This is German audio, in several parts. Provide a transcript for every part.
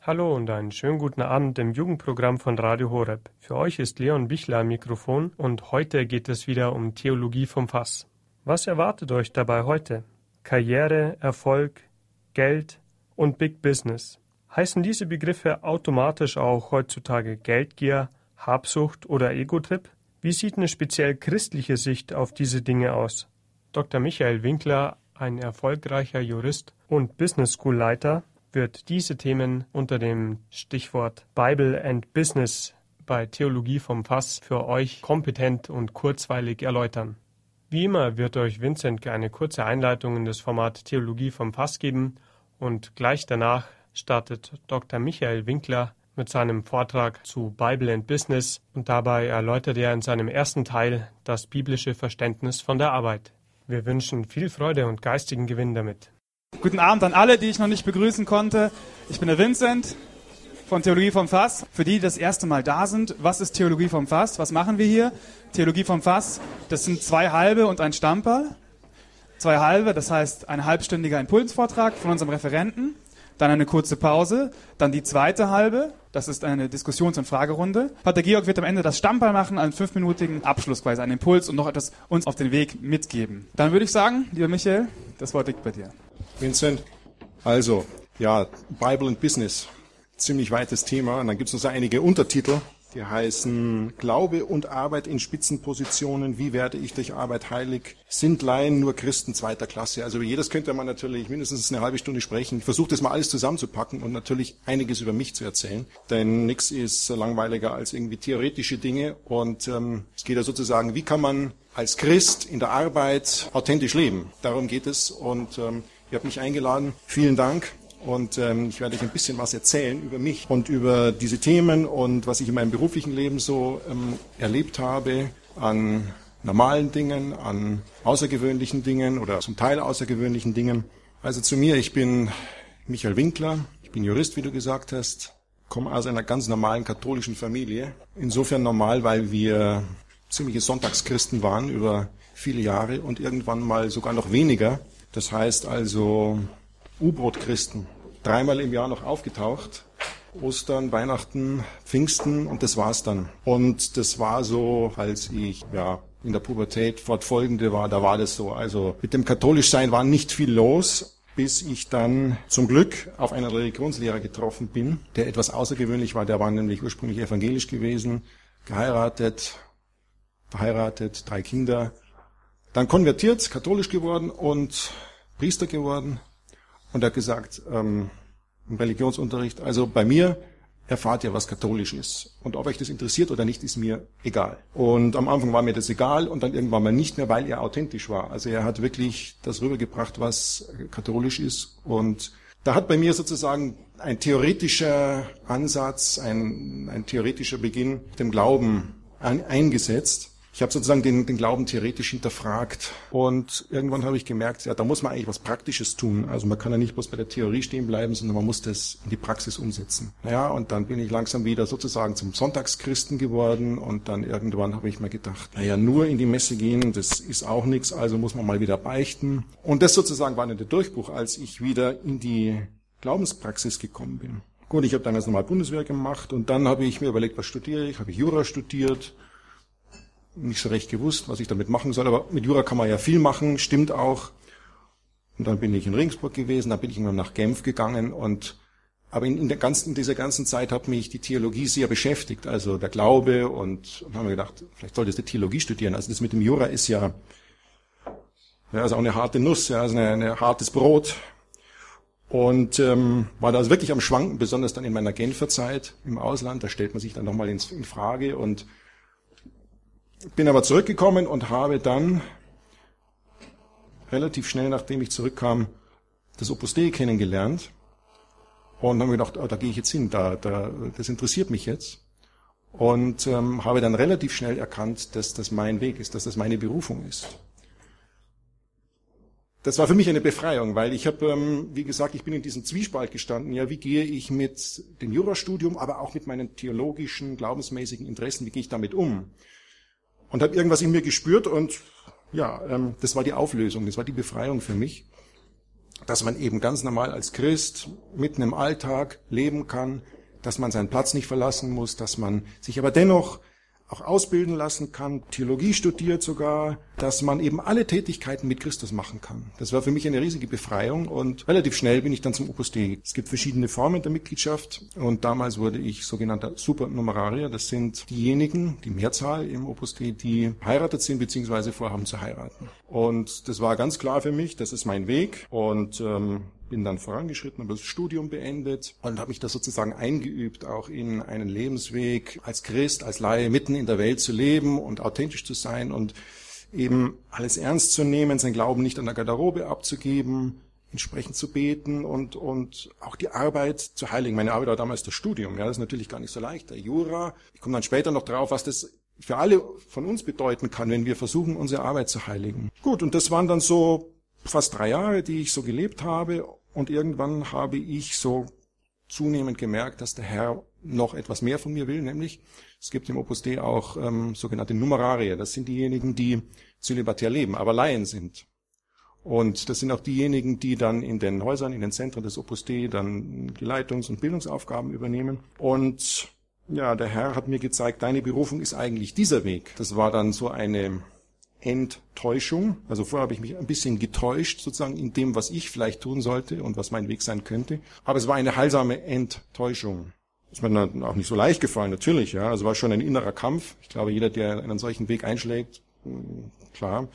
Hallo und einen schönen guten Abend im Jugendprogramm von Radio Horeb. Für euch ist Leon Bichler am Mikrofon und heute geht es wieder um Theologie vom Fass. Was erwartet euch dabei heute? Karriere, Erfolg, Geld und Big Business. Heißen diese Begriffe automatisch auch heutzutage Geldgier, Habsucht oder Ego-Trip? Wie sieht eine speziell christliche Sicht auf diese Dinge aus? Dr. Michael Winkler, ein erfolgreicher Jurist und Business School Leiter, wird diese Themen unter dem Stichwort Bible and Business bei Theologie vom Fass für euch kompetent und kurzweilig erläutern. Wie immer wird euch Vincent eine kurze Einleitung in das Format Theologie vom Fass geben und gleich danach startet Dr. Michael Winkler mit seinem Vortrag zu Bible and Business und dabei erläutert er in seinem ersten Teil das biblische Verständnis von der Arbeit. Wir wünschen viel Freude und geistigen Gewinn damit. Guten Abend an alle, die ich noch nicht begrüßen konnte. Ich bin der Vincent von Theologie vom Fass. Für die, die das erste Mal da sind, was ist Theologie vom Fass? Was machen wir hier? Theologie vom Fass, das sind zwei halbe und ein Stamperl. Zwei halbe, das heißt ein halbstündiger Impulsvortrag von unserem Referenten dann eine kurze Pause, dann die zweite halbe, das ist eine Diskussions- und Fragerunde. Pater Georg wird am Ende das Stammball machen, einen fünfminütigen Abschluss quasi, einen Impuls und noch etwas uns auf den Weg mitgeben. Dann würde ich sagen, lieber Michael, das Wort liegt bei dir. Vincent, also, ja, Bible and Business, ziemlich weites Thema. Und dann gibt es noch so einige Untertitel. Die heißen Glaube und Arbeit in Spitzenpositionen. Wie werde ich durch Arbeit heilig? Sind Laien nur Christen zweiter Klasse? Also über jedes könnte man natürlich mindestens eine halbe Stunde sprechen. Ich versuche das mal alles zusammenzupacken und natürlich einiges über mich zu erzählen. Denn nichts ist langweiliger als irgendwie theoretische Dinge. Und ähm, es geht ja sozusagen, wie kann man als Christ in der Arbeit authentisch leben? Darum geht es. Und ähm, ihr habt mich eingeladen. Vielen Dank. Und ähm, ich werde euch ein bisschen was erzählen über mich und über diese Themen und was ich in meinem beruflichen Leben so ähm, erlebt habe an normalen Dingen, an außergewöhnlichen Dingen oder zum Teil außergewöhnlichen Dingen. Also zu mir, ich bin Michael Winkler, ich bin Jurist, wie du gesagt hast, komme aus einer ganz normalen katholischen Familie. Insofern normal, weil wir ziemliche Sonntagschristen waren über viele Jahre und irgendwann mal sogar noch weniger. Das heißt also U-Boot-Christen. Dreimal im Jahr noch aufgetaucht. Ostern, Weihnachten, Pfingsten und das war's dann. Und das war so, als ich ja in der Pubertät fortfolgende war, da war das so. Also mit dem Katholischsein war nicht viel los, bis ich dann zum Glück auf einen Religionslehrer getroffen bin, der etwas außergewöhnlich war. Der war nämlich ursprünglich evangelisch gewesen, geheiratet, verheiratet, drei Kinder, dann konvertiert, katholisch geworden und Priester geworden und er hat gesagt, ähm, im Religionsunterricht, also bei mir erfahrt ihr, was katholisch ist. Und ob euch das interessiert oder nicht, ist mir egal. Und am Anfang war mir das egal und dann irgendwann mal nicht mehr, weil er authentisch war. Also er hat wirklich das rübergebracht, was katholisch ist. Und da hat bei mir sozusagen ein theoretischer Ansatz, ein, ein theoretischer Beginn dem Glauben ein, eingesetzt. Ich habe sozusagen den, den Glauben theoretisch hinterfragt und irgendwann habe ich gemerkt, ja, da muss man eigentlich was Praktisches tun. Also man kann ja nicht bloß bei der Theorie stehen bleiben, sondern man muss das in die Praxis umsetzen. Ja, und dann bin ich langsam wieder sozusagen zum Sonntagschristen geworden und dann irgendwann habe ich mir gedacht, naja, nur in die Messe gehen, das ist auch nichts, also muss man mal wieder beichten. Und das sozusagen war dann der Durchbruch, als ich wieder in die Glaubenspraxis gekommen bin. Gut, ich habe dann erst nochmal Bundeswehr gemacht und dann habe ich mir überlegt, was studiere ich? Habe ich Jura studiert nicht so recht gewusst, was ich damit machen soll, aber mit Jura kann man ja viel machen, stimmt auch. Und dann bin ich in Regensburg gewesen, dann bin ich irgendwann nach Genf gegangen und aber in, in, der ganzen, in dieser ganzen Zeit hat mich die Theologie sehr beschäftigt, also der Glaube und, und haben wir gedacht, vielleicht solltest du Theologie studieren. Also das mit dem Jura ist ja, ja also auch eine harte Nuss, ja, also ein hartes Brot. Und ähm, war da also wirklich am Schwanken, besonders dann in meiner Genfer Zeit im Ausland. Da stellt man sich dann nochmal in, in Frage und bin aber zurückgekommen und habe dann relativ schnell, nachdem ich zurückkam, das Opus Dei kennengelernt und habe mir gedacht, oh, da gehe ich jetzt hin, da, da, das interessiert mich jetzt. Und ähm, habe dann relativ schnell erkannt, dass das mein Weg ist, dass das meine Berufung ist. Das war für mich eine Befreiung, weil ich habe, ähm, wie gesagt, ich bin in diesem Zwiespalt gestanden. Ja, wie gehe ich mit dem Jurastudium, aber auch mit meinen theologischen, glaubensmäßigen Interessen, wie gehe ich damit um? Und habe irgendwas in mir gespürt und ja, ähm, das war die Auflösung, das war die Befreiung für mich. dass man eben ganz normal als Christ mitten im Alltag leben kann, dass man seinen Platz nicht verlassen muss, dass man sich aber dennoch auch ausbilden lassen kann, Theologie studiert sogar, dass man eben alle Tätigkeiten mit Christus machen kann. Das war für mich eine riesige Befreiung und relativ schnell bin ich dann zum Opus Dei. Es gibt verschiedene Formen der Mitgliedschaft und damals wurde ich sogenannter Supernumerarier. Das sind diejenigen, die Mehrzahl im Opus Dei, die heiratet sind bzw. vorhaben zu heiraten. Und das war ganz klar für mich, das ist mein Weg und ähm, bin dann vorangeschritten, habe das Studium beendet und habe mich da sozusagen eingeübt, auch in einen Lebensweg als Christ, als Laie mitten in der Welt zu leben und authentisch zu sein und eben alles ernst zu nehmen, sein Glauben nicht an der Garderobe abzugeben, entsprechend zu beten und, und auch die Arbeit zu heiligen. Meine Arbeit war damals das Studium, ja, das ist natürlich gar nicht so leicht. Der Jura, ich komme dann später noch drauf, was das für alle von uns bedeuten kann, wenn wir versuchen, unsere Arbeit zu heiligen. Gut, und das waren dann so fast drei Jahre, die ich so gelebt habe und irgendwann habe ich so zunehmend gemerkt, dass der Herr noch etwas mehr von mir will, nämlich es gibt im Opus Dei auch ähm, sogenannte Numerarier. Das sind diejenigen, die zölibatär leben, aber Laien sind. Und das sind auch diejenigen, die dann in den Häusern, in den Zentren des Opus Dei dann die Leitungs- und Bildungsaufgaben übernehmen. Und ja, der Herr hat mir gezeigt, deine Berufung ist eigentlich dieser Weg. Das war dann so eine Enttäuschung. Also vorher habe ich mich ein bisschen getäuscht, sozusagen in dem, was ich vielleicht tun sollte und was mein Weg sein könnte. Aber es war eine heilsame Enttäuschung. Ist mir dann auch nicht so leicht gefallen, natürlich, ja. Also war schon ein innerer Kampf. Ich glaube, jeder, der einen solchen Weg einschlägt, hm, klar,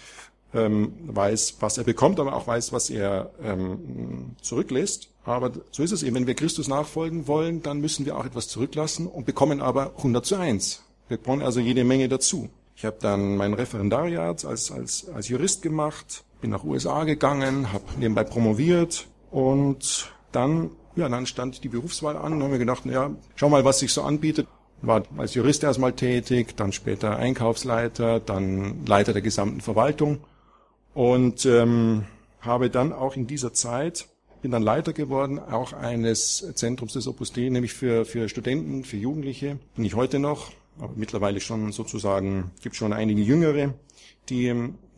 ähm, weiß, was er bekommt, aber auch weiß, was er ähm, zurücklässt. Aber so ist es eben. Wenn wir Christus nachfolgen wollen, dann müssen wir auch etwas zurücklassen und bekommen aber 100 zu 1. Wir brauchen also jede Menge dazu. Ich habe dann mein Referendariat als, als, als Jurist gemacht, bin nach USA gegangen, habe nebenbei promoviert und dann, ja, dann stand die Berufswahl an und haben mir gedacht, ja, schau mal, was sich so anbietet. War als Jurist erstmal tätig, dann später Einkaufsleiter, dann Leiter der gesamten Verwaltung und ähm, habe dann auch in dieser Zeit bin dann Leiter geworden, auch eines Zentrums des Opus Dei, nämlich für, für Studenten, für Jugendliche. Bin ich heute noch, aber mittlerweile schon sozusagen, gibt schon einige Jüngere, die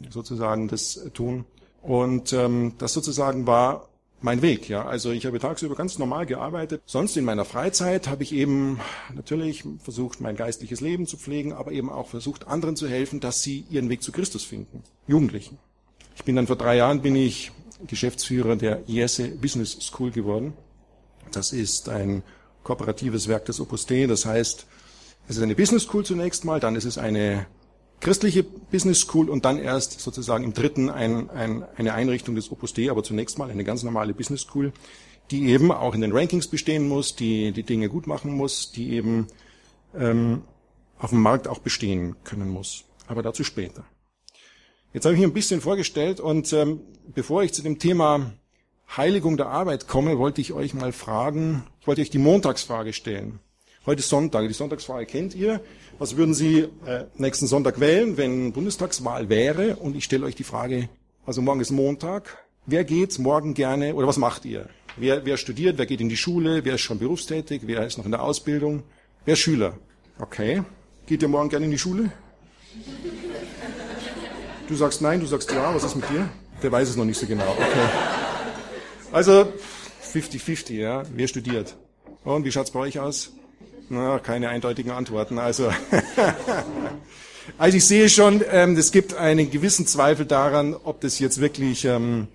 sozusagen das tun. Und ähm, das sozusagen war mein Weg, ja. Also ich habe tagsüber ganz normal gearbeitet. Sonst in meiner Freizeit habe ich eben natürlich versucht, mein geistliches Leben zu pflegen, aber eben auch versucht, anderen zu helfen, dass sie ihren Weg zu Christus finden. Jugendlichen. Ich bin dann vor drei Jahren bin ich Geschäftsführer der Jesse Business School geworden. Das ist ein kooperatives Werk des Opus Dei. Das heißt, es ist eine Business School zunächst mal, dann ist es eine christliche Business School und dann erst sozusagen im dritten ein, ein, eine Einrichtung des Opus Dei, aber zunächst mal eine ganz normale Business School, die eben auch in den Rankings bestehen muss, die die Dinge gut machen muss, die eben ähm, auf dem Markt auch bestehen können muss. Aber dazu später. Jetzt habe ich mich ein bisschen vorgestellt und ähm, bevor ich zu dem Thema Heiligung der Arbeit komme, wollte ich euch mal fragen, ich wollte euch die Montagsfrage stellen. Heute ist Sonntag. Die Sonntagsfrage kennt ihr. Was würden Sie äh, nächsten Sonntag wählen, wenn Bundestagswahl wäre? Und ich stelle euch die Frage, also morgen ist Montag. Wer geht morgen gerne oder was macht ihr? Wer, wer studiert? Wer geht in die Schule? Wer ist schon berufstätig? Wer ist noch in der Ausbildung? Wer ist Schüler? Okay. Geht ihr morgen gerne in die Schule? Du sagst nein, du sagst ja. Was ist mit dir? Der weiß es noch nicht so genau. Okay. Also 50-50, ja. Wer studiert? Und wie schaut's bei euch aus? Na, keine eindeutigen Antworten. Also, also ich sehe schon, ähm, es gibt einen gewissen Zweifel daran, ob das jetzt wirklich ähm,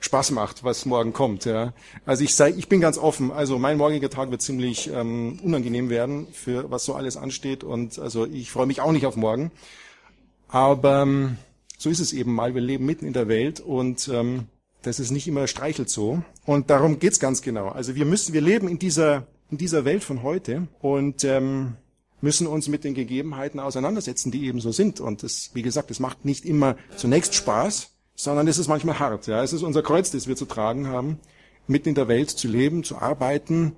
Spaß macht, was morgen kommt. Ja. Also ich sei, ich bin ganz offen. Also mein morgiger Tag wird ziemlich ähm, unangenehm werden, für was so alles ansteht. Und also ich freue mich auch nicht auf morgen. Aber ähm, so ist es eben mal. Wir leben mitten in der Welt und ähm, das ist nicht immer streichelt so. Und darum geht's ganz genau. Also wir müssen, wir leben in dieser in dieser Welt von heute und ähm, müssen uns mit den Gegebenheiten auseinandersetzen, die eben so sind. Und das, wie gesagt, es macht nicht immer zunächst Spaß, sondern es ist manchmal hart. Ja, es ist unser Kreuz, das wir zu tragen haben, mitten in der Welt zu leben, zu arbeiten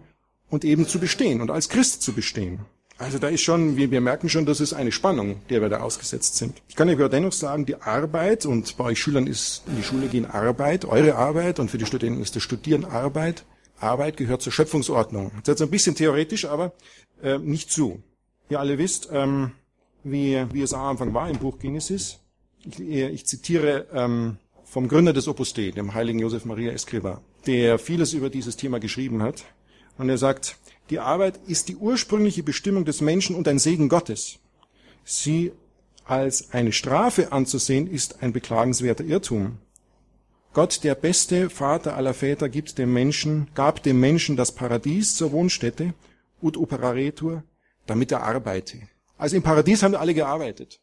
und eben zu bestehen und als Christ zu bestehen. Also da ist schon, wir, wir merken schon, das ist eine Spannung, der wir da ausgesetzt sind. Ich kann aber dennoch sagen, die Arbeit, und bei euch Schülern ist in die Schule gehen Arbeit, eure Arbeit, und für die Studenten ist das Studieren Arbeit, Arbeit gehört zur Schöpfungsordnung. Das ist jetzt ein bisschen theoretisch, aber äh, nicht zu. Ihr alle wisst, ähm, wie, wie es am Anfang war im Buch Genesis. Ich, ich zitiere ähm, vom Gründer des Opus Dei, dem heiligen Josef Maria Escriva, der vieles über dieses Thema geschrieben hat. Und er sagt, die Arbeit ist die ursprüngliche Bestimmung des Menschen und ein Segen Gottes. Sie als eine Strafe anzusehen, ist ein beklagenswerter Irrtum. Gott, der beste Vater aller Väter, gibt dem Menschen, gab dem Menschen das Paradies zur Wohnstätte, ut operaretur, damit er arbeite. Also im Paradies haben alle gearbeitet.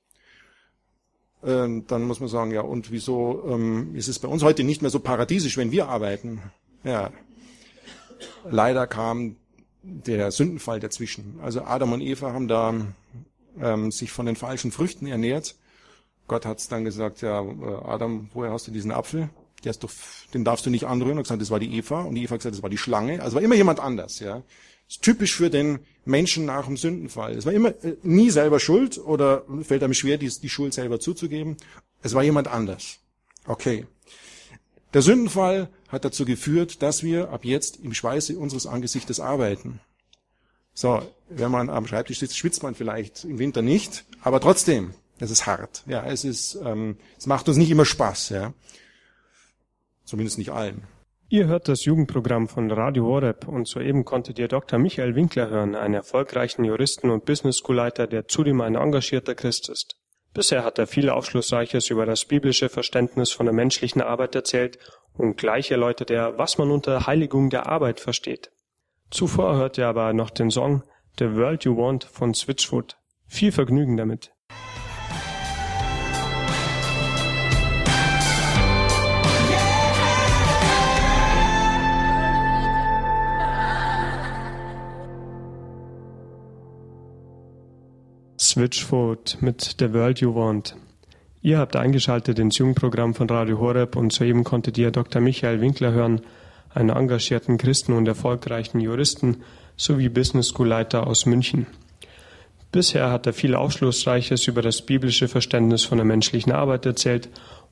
Ähm, dann muss man sagen, ja, und wieso ähm, ist es bei uns heute nicht mehr so paradiesisch, wenn wir arbeiten? Ja, leider kam der Sündenfall dazwischen. Also Adam und Eva haben da ähm, sich von den falschen Früchten ernährt. Gott hat dann gesagt, ja, äh, Adam, woher hast du diesen Apfel? Der ist doch, den darfst du nicht anrühren. Und gesagt, das war die Eva. Und die Eva hat gesagt, das war die Schlange. Also war immer jemand anders, ja. Das ist typisch für den Menschen nach dem Sündenfall. Es war immer äh, nie selber schuld oder fällt einem schwer, die, die Schuld selber zuzugeben. Es war jemand anders. Okay. Der Sündenfall hat dazu geführt, dass wir ab jetzt im Schweiße unseres Angesichtes arbeiten. So, wenn man am Schreibtisch sitzt, schwitzt man vielleicht im Winter nicht, aber trotzdem, es ist hart. Ja, es ist, ähm, es macht uns nicht immer Spaß. Ja, zumindest nicht allen. Ihr hört das Jugendprogramm von Radio Horeb und soeben konntet ihr Dr. Michael Winkler hören, einen erfolgreichen Juristen und Business Schoolleiter, der zudem ein engagierter Christ ist. Bisher hat er viel Aufschlussreiches über das biblische Verständnis von der menschlichen Arbeit erzählt und gleich erläutert er, was man unter Heiligung der Arbeit versteht. Zuvor hört ihr aber noch den Song The World You Want von Switchfoot. Viel Vergnügen damit. Switchfoot mit The World You Want. Ihr habt eingeschaltet ins Jugendprogramm von Radio Horeb und soeben konntet ihr Dr. Michael Winkler hören, einen engagierten Christen und erfolgreichen Juristen sowie Business School Leiter aus München. Bisher hat er viel Aufschlussreiches über das biblische Verständnis von der menschlichen Arbeit erzählt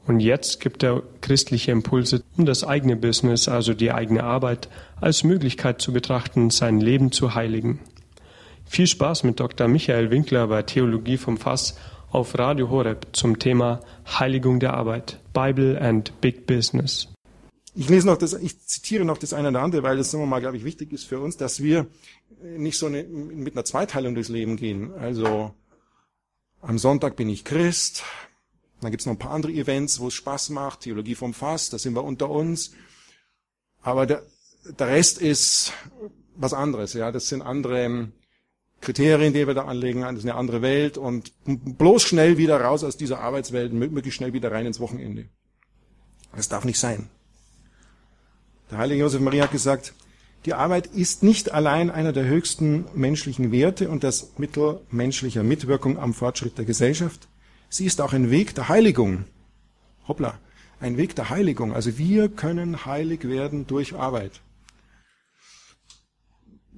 und jetzt gibt er christliche Impulse, um das eigene Business, also die eigene Arbeit, als Möglichkeit zu betrachten, sein Leben zu heiligen. Viel Spaß mit Dr. Michael Winkler bei Theologie vom Fass auf Radio Horeb zum Thema Heiligung der Arbeit, Bible and Big Business. Ich lese noch das, ich zitiere noch das eine oder andere, weil sagen wir mal, glaube ich, wichtig ist für uns, dass wir nicht so eine, mit einer Zweiteilung durchs Leben gehen. Also, am Sonntag bin ich Christ, dann gibt's noch ein paar andere Events, wo es Spaß macht, Theologie vom Fass, da sind wir unter uns. Aber der, der Rest ist was anderes, ja, das sind andere Kriterien, die wir da anlegen, das ist eine andere Welt und bloß schnell wieder raus aus dieser Arbeitswelt, möglichst schnell wieder rein ins Wochenende. Das darf nicht sein. Der heilige Josef Maria hat gesagt, die Arbeit ist nicht allein einer der höchsten menschlichen Werte und das Mittel menschlicher Mitwirkung am Fortschritt der Gesellschaft. Sie ist auch ein Weg der Heiligung. Hoppla, ein Weg der Heiligung. Also wir können heilig werden durch Arbeit.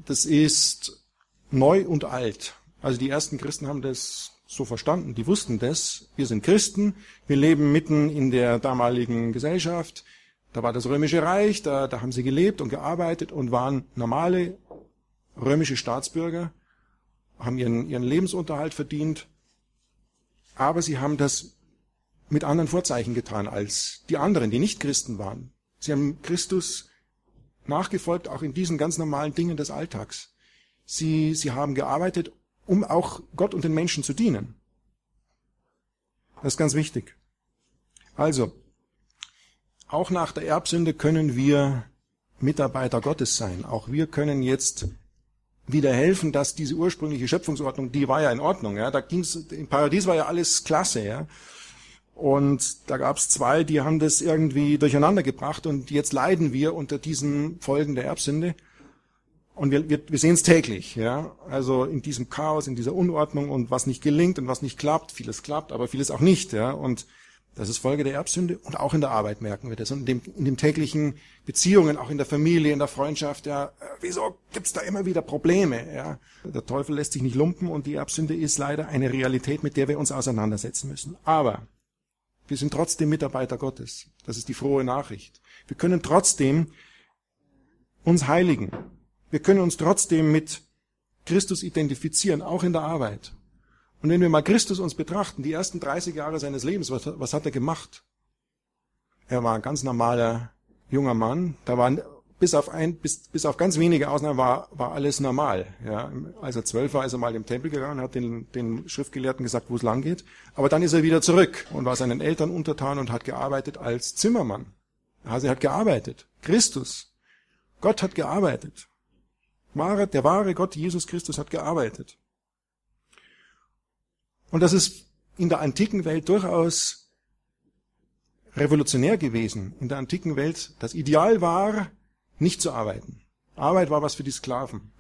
Das ist neu und alt. Also die ersten Christen haben das so verstanden, die wussten das. Wir sind Christen, wir leben mitten in der damaligen Gesellschaft. Da war das römische Reich, da, da haben sie gelebt und gearbeitet und waren normale römische Staatsbürger, haben ihren, ihren Lebensunterhalt verdient, aber sie haben das mit anderen Vorzeichen getan als die anderen, die nicht Christen waren. Sie haben Christus nachgefolgt, auch in diesen ganz normalen Dingen des Alltags. Sie, sie haben gearbeitet, um auch Gott und den Menschen zu dienen. Das ist ganz wichtig. Also, auch nach der Erbsünde können wir Mitarbeiter Gottes sein. Auch wir können jetzt wieder helfen, dass diese ursprüngliche Schöpfungsordnung, die war ja in Ordnung, ja, da ging's, im Paradies war ja alles klasse, ja. Und da gab's zwei, die haben das irgendwie durcheinander gebracht und jetzt leiden wir unter diesen Folgen der Erbsünde. Und wir, wir, wir sehen es täglich, ja. Also in diesem Chaos, in dieser Unordnung und was nicht gelingt und was nicht klappt, vieles klappt, aber vieles auch nicht, ja. Und das ist Folge der Erbsünde und auch in der Arbeit merken wir das und in dem, in den täglichen Beziehungen, auch in der Familie, in der Freundschaft, ja. Wieso gibt's da immer wieder Probleme, ja? Der Teufel lässt sich nicht lumpen und die Erbsünde ist leider eine Realität, mit der wir uns auseinandersetzen müssen. Aber wir sind trotzdem Mitarbeiter Gottes. Das ist die frohe Nachricht. Wir können trotzdem uns heiligen. Wir können uns trotzdem mit Christus identifizieren, auch in der Arbeit. Und wenn wir mal Christus uns betrachten, die ersten 30 Jahre seines Lebens, was, was hat er gemacht? Er war ein ganz normaler junger Mann. Da waren bis auf ein, bis, bis auf ganz wenige Ausnahmen war, war alles normal. Ja, als er zwölf war, ist er mal im Tempel gegangen, hat den, den Schriftgelehrten gesagt, wo es lang geht. Aber dann ist er wieder zurück und war seinen Eltern untertan und hat gearbeitet als Zimmermann. Also er hat gearbeitet. Christus. Gott hat gearbeitet. Der wahre Gott, Jesus Christus, hat gearbeitet. Und das ist in der antiken Welt durchaus revolutionär gewesen. In der antiken Welt, das Ideal war, nicht zu arbeiten. Arbeit war was für die Sklaven.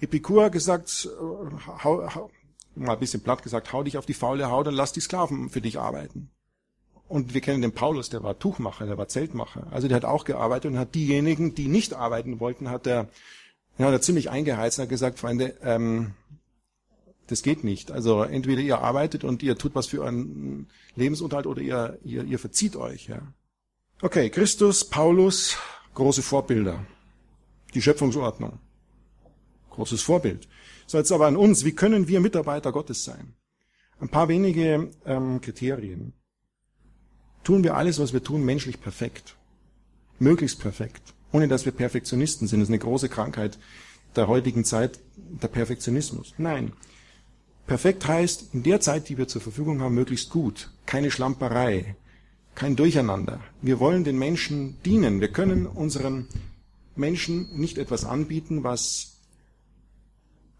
Epikur hat gesagt, äh, hau, hau, mal ein bisschen platt gesagt, hau dich auf die faule Haut und lass die Sklaven für dich arbeiten. Und wir kennen den Paulus, der war Tuchmacher, der war Zeltmacher. Also der hat auch gearbeitet und hat diejenigen, die nicht arbeiten wollten, hat er, ja, hat er ziemlich eingeheizt und hat gesagt, Freunde, ähm, das geht nicht. Also entweder ihr arbeitet und ihr tut was für euren Lebensunterhalt oder ihr, ihr, ihr verzieht euch. Ja. Okay, Christus, Paulus, große Vorbilder. Die Schöpfungsordnung. Großes Vorbild. So, jetzt aber an uns. Wie können wir Mitarbeiter Gottes sein? Ein paar wenige ähm, Kriterien. Tun wir alles, was wir tun, menschlich perfekt. Möglichst perfekt. Ohne dass wir Perfektionisten sind. Das ist eine große Krankheit der heutigen Zeit, der Perfektionismus. Nein. Perfekt heißt, in der Zeit, die wir zur Verfügung haben, möglichst gut. Keine Schlamperei kein Durcheinander. Wir wollen den Menschen dienen. Wir können unseren Menschen nicht etwas anbieten, was,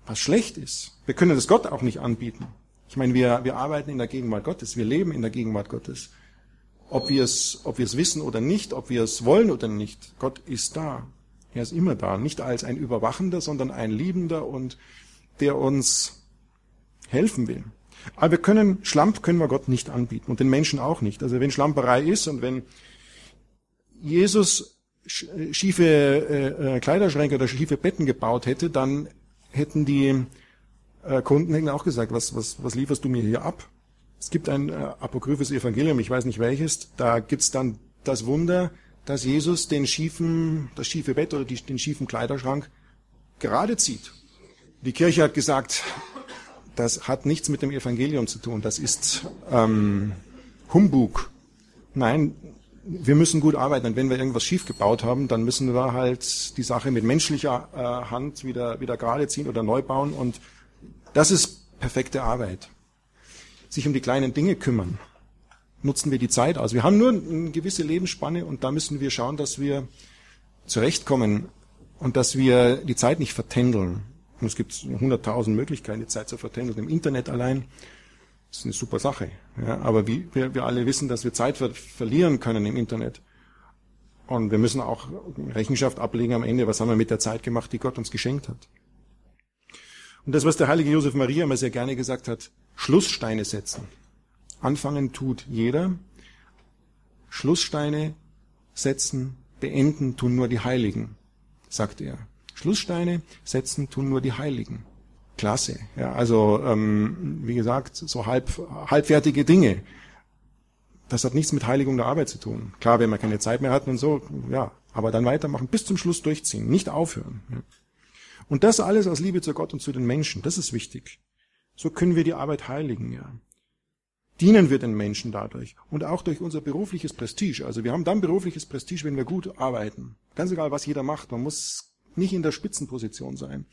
was schlecht ist. Wir können das Gott auch nicht anbieten. Ich meine, wir, wir arbeiten in der Gegenwart Gottes. Wir leben in der Gegenwart Gottes. Ob wir es, ob wir es wissen oder nicht, ob wir es wollen oder nicht, Gott ist da. Er ist immer da. Nicht als ein Überwachender, sondern ein Liebender und der uns helfen will. Aber wir können, Schlamp können wir Gott nicht anbieten und den Menschen auch nicht. Also wenn Schlamperei ist und wenn Jesus schiefe äh, äh, Kleiderschränke oder schiefe Betten gebaut hätte, dann hätten die äh, Kunden hätten auch gesagt, was, was, was lieferst du mir hier ab? Es gibt ein äh, apokryphes Evangelium, ich weiß nicht welches, da gibt's dann das Wunder, dass Jesus den schiefen, das schiefe Bett oder die, den schiefen Kleiderschrank gerade zieht. Die Kirche hat gesagt, das hat nichts mit dem Evangelium zu tun. Das ist ähm, Humbug. Nein, wir müssen gut arbeiten. Und wenn wir irgendwas schief gebaut haben, dann müssen wir halt die Sache mit menschlicher äh, Hand wieder, wieder gerade ziehen oder neu bauen. Und das ist perfekte Arbeit. Sich um die kleinen Dinge kümmern. Nutzen wir die Zeit aus. Wir haben nur eine gewisse Lebensspanne und da müssen wir schauen, dass wir zurechtkommen und dass wir die Zeit nicht vertändeln. Und es gibt hunderttausend Möglichkeiten, die Zeit zu vertändeln. Im Internet allein ist eine super Sache. Ja, aber wie, wir, wir alle wissen, dass wir Zeit ver verlieren können im Internet. Und wir müssen auch Rechenschaft ablegen am Ende, was haben wir mit der Zeit gemacht, die Gott uns geschenkt hat. Und das, was der heilige Josef Maria immer sehr gerne gesagt hat, Schlusssteine setzen. Anfangen tut jeder. Schlusssteine setzen, beenden tun nur die Heiligen, sagt er. Schlusssteine setzen tun nur die Heiligen. Klasse. Ja, also ähm, wie gesagt, so halb, halbfertige Dinge. Das hat nichts mit Heiligung der Arbeit zu tun. Klar, wenn man keine Zeit mehr hat und so, ja, aber dann weitermachen, bis zum Schluss durchziehen, nicht aufhören. Ja. Und das alles aus Liebe zu Gott und zu den Menschen, das ist wichtig. So können wir die Arbeit heiligen, ja. Dienen wir den Menschen dadurch und auch durch unser berufliches Prestige. Also wir haben dann berufliches Prestige, wenn wir gut arbeiten. Ganz egal, was jeder macht. Man muss nicht in der Spitzenposition sein.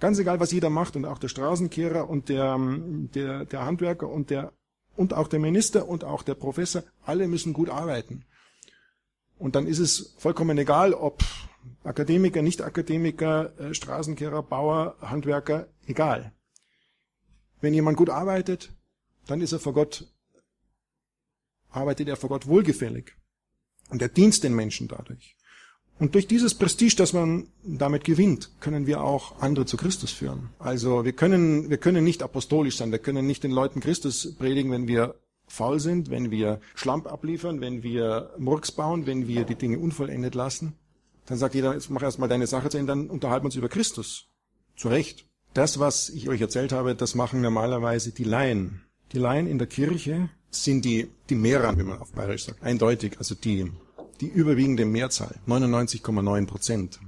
Ganz egal, was jeder macht und auch der Straßenkehrer und der, ähm, der, der Handwerker und der, und auch der Minister und auch der Professor, alle müssen gut arbeiten. Und dann ist es vollkommen egal, ob Akademiker, Nicht-Akademiker, äh, Straßenkehrer, Bauer, Handwerker, egal. Wenn jemand gut arbeitet, dann ist er vor Gott, arbeitet er vor Gott wohlgefällig. Und er dient den Menschen dadurch. Und durch dieses Prestige, das man damit gewinnt, können wir auch andere zu Christus führen. Also wir können, wir können nicht apostolisch sein, wir können nicht den Leuten Christus predigen, wenn wir faul sind, wenn wir Schlamp abliefern, wenn wir Murks bauen, wenn wir die Dinge unvollendet lassen. Dann sagt jeder, jetzt mach erstmal deine Sache zu Ende, dann unterhalten wir uns über Christus. Zu Recht. Das, was ich euch erzählt habe, das machen normalerweise die Laien. Die Laien in der Kirche sind die, die Mehrer, wie man auf Bayerisch sagt. Eindeutig. Also die die überwiegende Mehrzahl, 99,9 Prozent.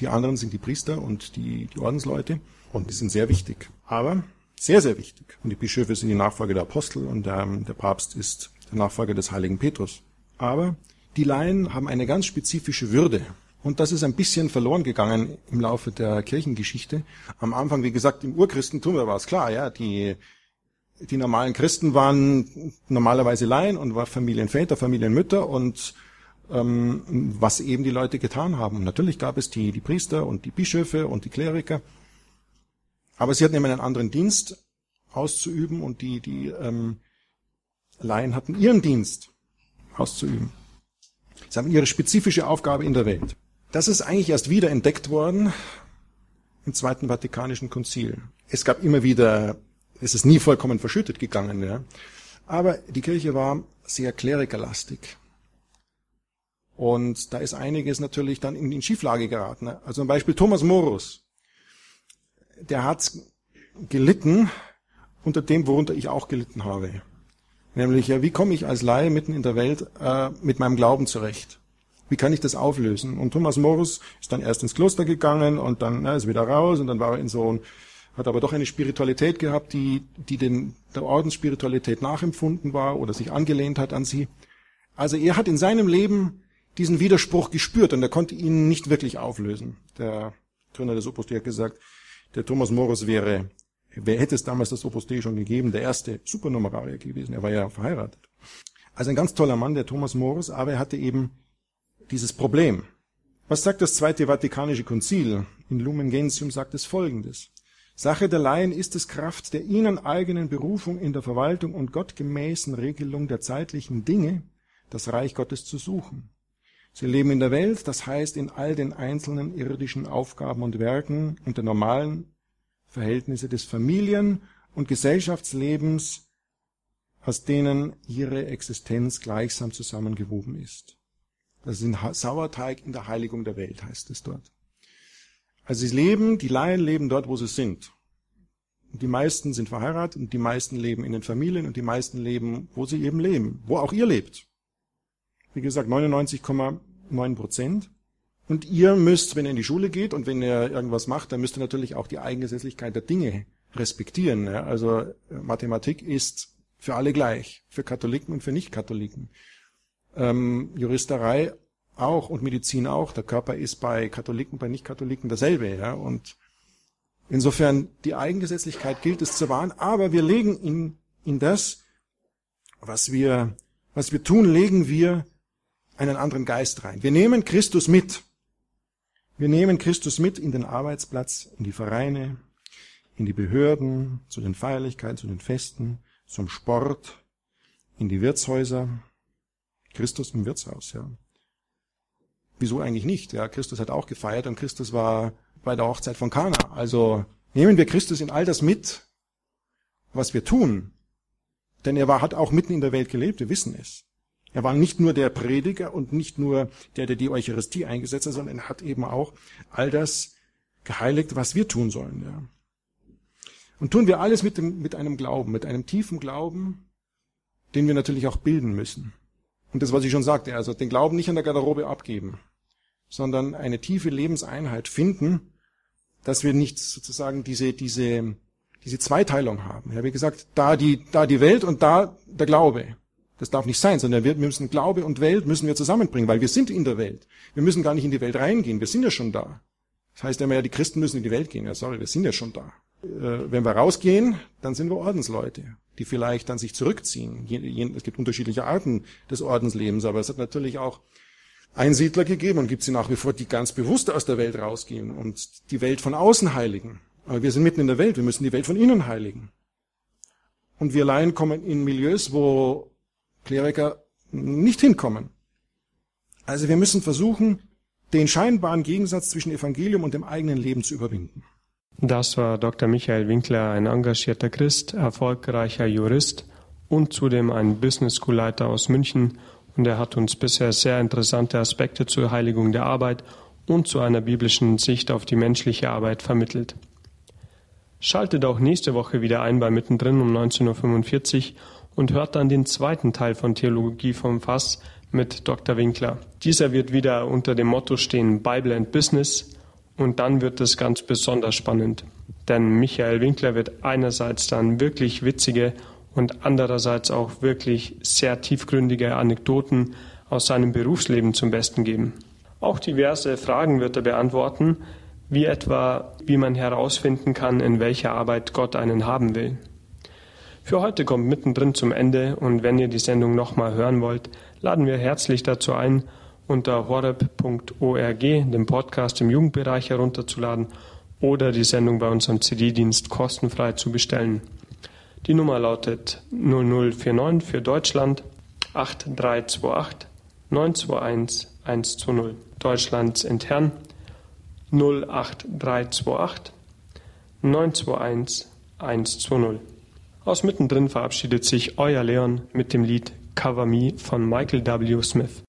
Die anderen sind die Priester und die, die Ordensleute und die sind sehr wichtig. Aber sehr, sehr wichtig. Und die Bischöfe sind die Nachfolger der Apostel und der, der Papst ist der Nachfolger des heiligen Petrus. Aber die Laien haben eine ganz spezifische Würde. Und das ist ein bisschen verloren gegangen im Laufe der Kirchengeschichte. Am Anfang, wie gesagt, im Urchristentum, war es klar, ja, die, die normalen Christen waren normalerweise Laien und war Familienväter, Familienmütter und ähm, was eben die Leute getan haben. Natürlich gab es die, die Priester und die Bischöfe und die Kleriker, aber sie hatten immer einen anderen Dienst auszuüben und die, die ähm, Laien hatten ihren Dienst auszuüben. Sie haben ihre spezifische Aufgabe in der Welt. Das ist eigentlich erst wieder entdeckt worden im Zweiten Vatikanischen Konzil. Es gab immer wieder, es ist nie vollkommen verschüttet gegangen, ja. Aber die Kirche war sehr klerikerlastig. Und da ist einiges natürlich dann in, in Schieflage geraten. Also zum Beispiel Thomas Morus. Der hat gelitten unter dem, worunter ich auch gelitten habe. Nämlich, ja, wie komme ich als Laie mitten in der Welt äh, mit meinem Glauben zurecht? Wie kann ich das auflösen? Und Thomas Morus ist dann erst ins Kloster gegangen und dann na, ist wieder raus und dann war er in so ein, hat aber doch eine Spiritualität gehabt, die, die den, der Ordensspiritualität nachempfunden war oder sich angelehnt hat an sie. Also er hat in seinem Leben diesen Widerspruch gespürt und er konnte ihn nicht wirklich auflösen. Der Gründer des Opus Dei hat gesagt, der Thomas Morus wäre Wer hätte es damals das Opus Dei schon gegeben? Der erste Supernumerarier gewesen. Er war ja verheiratet. Also ein ganz toller Mann, der Thomas Morus, aber er hatte eben dieses Problem. Was sagt das Zweite Vatikanische Konzil? In Lumen Gentium sagt es Folgendes. Sache der Laien ist es Kraft der ihnen eigenen Berufung in der Verwaltung und gottgemäßen Regelung der zeitlichen Dinge, das Reich Gottes zu suchen. Sie leben in der Welt, das heißt in all den einzelnen irdischen Aufgaben und Werken und der normalen Verhältnisse des Familien- und Gesellschaftslebens, aus denen ihre Existenz gleichsam zusammengewoben ist. Das ist ein Sauerteig in der Heiligung der Welt, heißt es dort. Also sie leben, die Laien leben dort, wo sie sind. Und die meisten sind verheiratet und die meisten leben in den Familien und die meisten leben, wo sie eben leben, wo auch ihr lebt. Wie gesagt, 99,9 Prozent. Und ihr müsst, wenn ihr in die Schule geht und wenn ihr irgendwas macht, dann müsst ihr natürlich auch die Eigengesetzlichkeit der Dinge respektieren. Also äh, Mathematik ist für alle gleich, für Katholiken und für Nicht-Katholiken. Ähm, Juristerei auch und Medizin auch. Der Körper ist bei Katholiken, bei Nicht-Katholiken dasselbe. Ja? Und insofern die Eigengesetzlichkeit gilt es zu wahren, aber wir legen in, in das, was wir, was wir tun, legen wir einen anderen Geist rein. Wir nehmen Christus mit. Wir nehmen Christus mit in den Arbeitsplatz, in die Vereine, in die Behörden, zu den Feierlichkeiten, zu den Festen, zum Sport, in die Wirtshäuser. Christus im Wirtshaus, ja. Wieso eigentlich nicht? Ja, Christus hat auch gefeiert und Christus war bei der Hochzeit von Kana. Also nehmen wir Christus in all das mit, was wir tun. Denn er war, hat auch mitten in der Welt gelebt, wir wissen es. Er war nicht nur der Prediger und nicht nur der, der die Eucharistie eingesetzt hat, sondern er hat eben auch all das geheiligt, was wir tun sollen. Ja. Und tun wir alles mit, dem, mit einem Glauben, mit einem tiefen Glauben, den wir natürlich auch bilden müssen. Und das, was ich schon sagte, also den Glauben nicht an der Garderobe abgeben, sondern eine tiefe Lebenseinheit finden, dass wir nicht sozusagen diese, diese, diese Zweiteilung haben. Ja, wie gesagt, da die, da die Welt und da der Glaube. Das darf nicht sein, sondern wir müssen Glaube und Welt müssen wir zusammenbringen, weil wir sind in der Welt. Wir müssen gar nicht in die Welt reingehen, wir sind ja schon da. Das heißt immer, ja, die Christen müssen in die Welt gehen. Ja, sorry, wir sind ja schon da. Äh, wenn wir rausgehen, dann sind wir Ordensleute, die vielleicht dann sich zurückziehen. Es gibt unterschiedliche Arten des Ordenslebens, aber es hat natürlich auch Einsiedler gegeben und gibt sie nach wie vor, die ganz bewusst aus der Welt rausgehen und die Welt von außen heiligen. Aber wir sind mitten in der Welt, wir müssen die Welt von innen heiligen. Und wir Laien kommen in Milieus, wo Kleriker nicht hinkommen. Also wir müssen versuchen, den scheinbaren Gegensatz zwischen Evangelium und dem eigenen Leben zu überwinden. Das war Dr. Michael Winkler, ein engagierter Christ, erfolgreicher Jurist und zudem ein Business School Leiter aus München. Und er hat uns bisher sehr interessante Aspekte zur Heiligung der Arbeit und zu einer biblischen Sicht auf die menschliche Arbeit vermittelt. Schaltet auch nächste Woche wieder ein bei Mittendrin um 19.45 Uhr und hört dann den zweiten Teil von Theologie vom Fass mit Dr. Winkler. Dieser wird wieder unter dem Motto stehen Bible and Business und dann wird es ganz besonders spannend. Denn Michael Winkler wird einerseits dann wirklich witzige und andererseits auch wirklich sehr tiefgründige Anekdoten aus seinem Berufsleben zum Besten geben. Auch diverse Fragen wird er beantworten, wie etwa, wie man herausfinden kann, in welcher Arbeit Gott einen haben will. Für heute kommt mittendrin zum Ende und wenn ihr die Sendung nochmal hören wollt, laden wir herzlich dazu ein, unter horeb.org den Podcast im Jugendbereich herunterzuladen oder die Sendung bei unserem CD-Dienst kostenfrei zu bestellen. Die Nummer lautet 0049 für Deutschland 8328 921 120. Deutschlands intern 08328 921 120. Aus mittendrin verabschiedet sich euer Leon mit dem Lied Cover Me von Michael W. Smith.